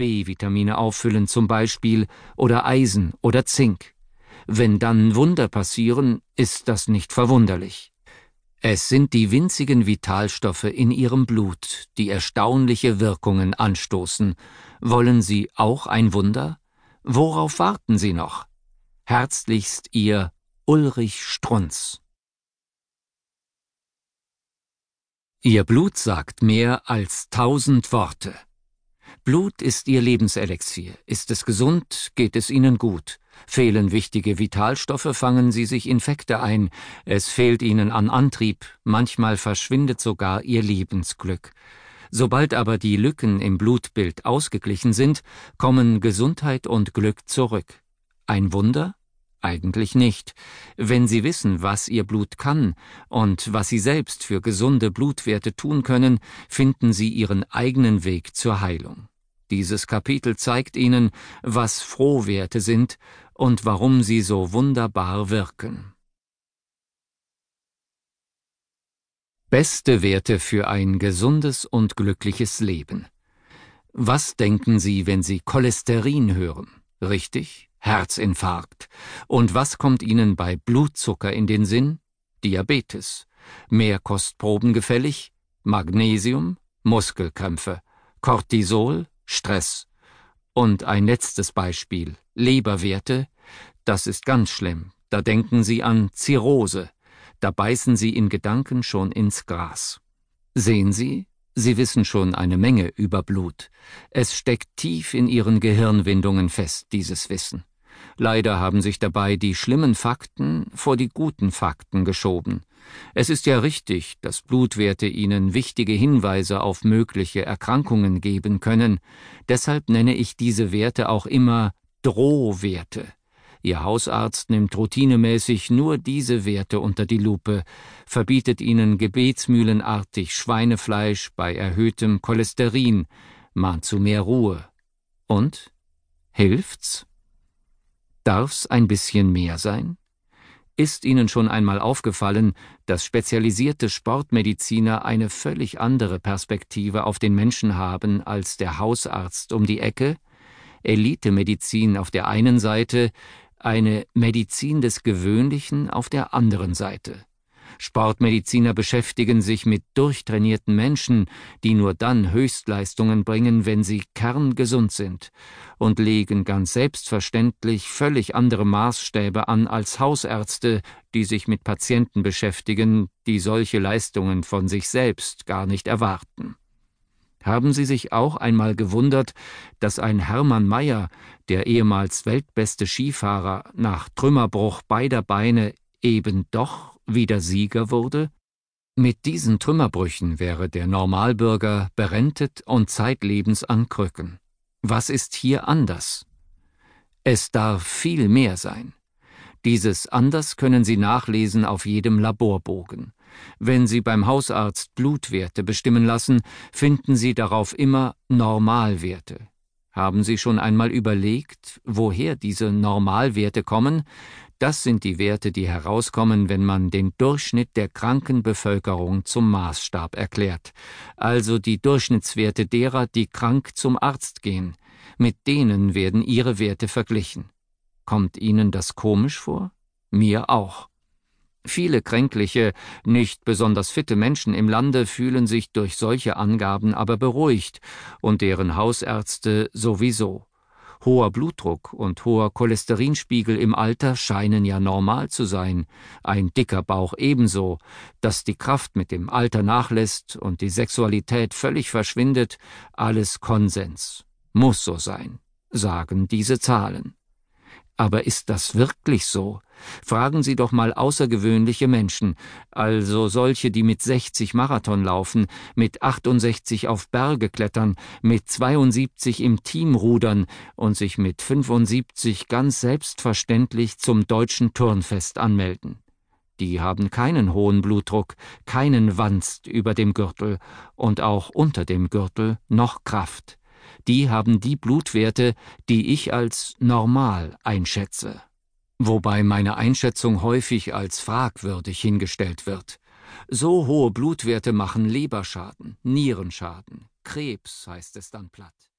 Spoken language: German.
B-Vitamine auffüllen zum Beispiel oder Eisen oder Zink. Wenn dann Wunder passieren, ist das nicht verwunderlich. Es sind die winzigen Vitalstoffe in ihrem Blut, die erstaunliche Wirkungen anstoßen. Wollen Sie auch ein Wunder? Worauf warten Sie noch? Herzlichst Ihr Ulrich Strunz. Ihr Blut sagt mehr als tausend Worte. Blut ist Ihr Lebenselixier. Ist es gesund, geht es Ihnen gut. Fehlen wichtige Vitalstoffe, fangen Sie sich Infekte ein. Es fehlt Ihnen an Antrieb. Manchmal verschwindet sogar Ihr Lebensglück. Sobald aber die Lücken im Blutbild ausgeglichen sind, kommen Gesundheit und Glück zurück. Ein Wunder? Eigentlich nicht. Wenn Sie wissen, was Ihr Blut kann und was Sie selbst für gesunde Blutwerte tun können, finden Sie Ihren eigenen Weg zur Heilung. Dieses Kapitel zeigt Ihnen, was Frohwerte sind und warum sie so wunderbar wirken. Beste Werte für ein gesundes und glückliches Leben. Was denken Sie, wenn Sie Cholesterin hören? Richtig? Herzinfarkt. Und was kommt Ihnen bei Blutzucker in den Sinn? Diabetes. Mehrkostproben gefällig? Magnesium? Muskelkrämpfe. Cortisol? Stress. Und ein letztes Beispiel. Leberwerte? Das ist ganz schlimm. Da denken Sie an Zirrhose. Da beißen Sie in Gedanken schon ins Gras. Sehen Sie, Sie wissen schon eine Menge über Blut. Es steckt tief in Ihren Gehirnwindungen fest, dieses Wissen. Leider haben sich dabei die schlimmen Fakten vor die guten Fakten geschoben. Es ist ja richtig, dass Blutwerte Ihnen wichtige Hinweise auf mögliche Erkrankungen geben können, deshalb nenne ich diese Werte auch immer Drohwerte. Ihr Hausarzt nimmt routinemäßig nur diese Werte unter die Lupe, verbietet ihnen gebetsmühlenartig Schweinefleisch bei erhöhtem Cholesterin, mahnt zu mehr Ruhe. Und? Hilft's? Darf's ein bisschen mehr sein? Ist Ihnen schon einmal aufgefallen, dass spezialisierte Sportmediziner eine völlig andere Perspektive auf den Menschen haben als der Hausarzt um die Ecke? Elitemedizin auf der einen Seite, eine Medizin des Gewöhnlichen auf der anderen Seite. Sportmediziner beschäftigen sich mit durchtrainierten Menschen, die nur dann Höchstleistungen bringen, wenn sie kerngesund sind, und legen ganz selbstverständlich völlig andere Maßstäbe an als Hausärzte, die sich mit Patienten beschäftigen, die solche Leistungen von sich selbst gar nicht erwarten. Haben Sie sich auch einmal gewundert, dass ein Hermann Mayer, der ehemals weltbeste Skifahrer, nach Trümmerbruch beider Beine eben doch wieder Sieger wurde? Mit diesen Trümmerbrüchen wäre der Normalbürger berentet und zeitlebens an Krücken. Was ist hier anders? Es darf viel mehr sein. Dieses anders können Sie nachlesen auf jedem Laborbogen. Wenn Sie beim Hausarzt Blutwerte bestimmen lassen, finden Sie darauf immer Normalwerte. Haben Sie schon einmal überlegt, woher diese Normalwerte kommen? Das sind die Werte, die herauskommen, wenn man den Durchschnitt der kranken Bevölkerung zum Maßstab erklärt, also die Durchschnittswerte derer, die krank zum Arzt gehen. Mit denen werden ihre Werte verglichen. Kommt Ihnen das komisch vor? Mir auch. Viele kränkliche, nicht besonders fitte Menschen im Lande fühlen sich durch solche Angaben aber beruhigt und deren Hausärzte sowieso. Hoher Blutdruck und hoher Cholesterinspiegel im Alter scheinen ja normal zu sein, ein dicker Bauch ebenso, dass die Kraft mit dem Alter nachlässt und die Sexualität völlig verschwindet, alles Konsens. Muss so sein, sagen diese Zahlen. Aber ist das wirklich so? Fragen Sie doch mal außergewöhnliche Menschen, also solche, die mit 60 Marathon laufen, mit 68 auf Berge klettern, mit 72 im Team rudern und sich mit 75 ganz selbstverständlich zum deutschen Turnfest anmelden. Die haben keinen hohen Blutdruck, keinen Wanst über dem Gürtel und auch unter dem Gürtel noch Kraft die haben die Blutwerte, die ich als normal einschätze. Wobei meine Einschätzung häufig als fragwürdig hingestellt wird. So hohe Blutwerte machen Leberschaden, Nierenschaden, Krebs heißt es dann platt.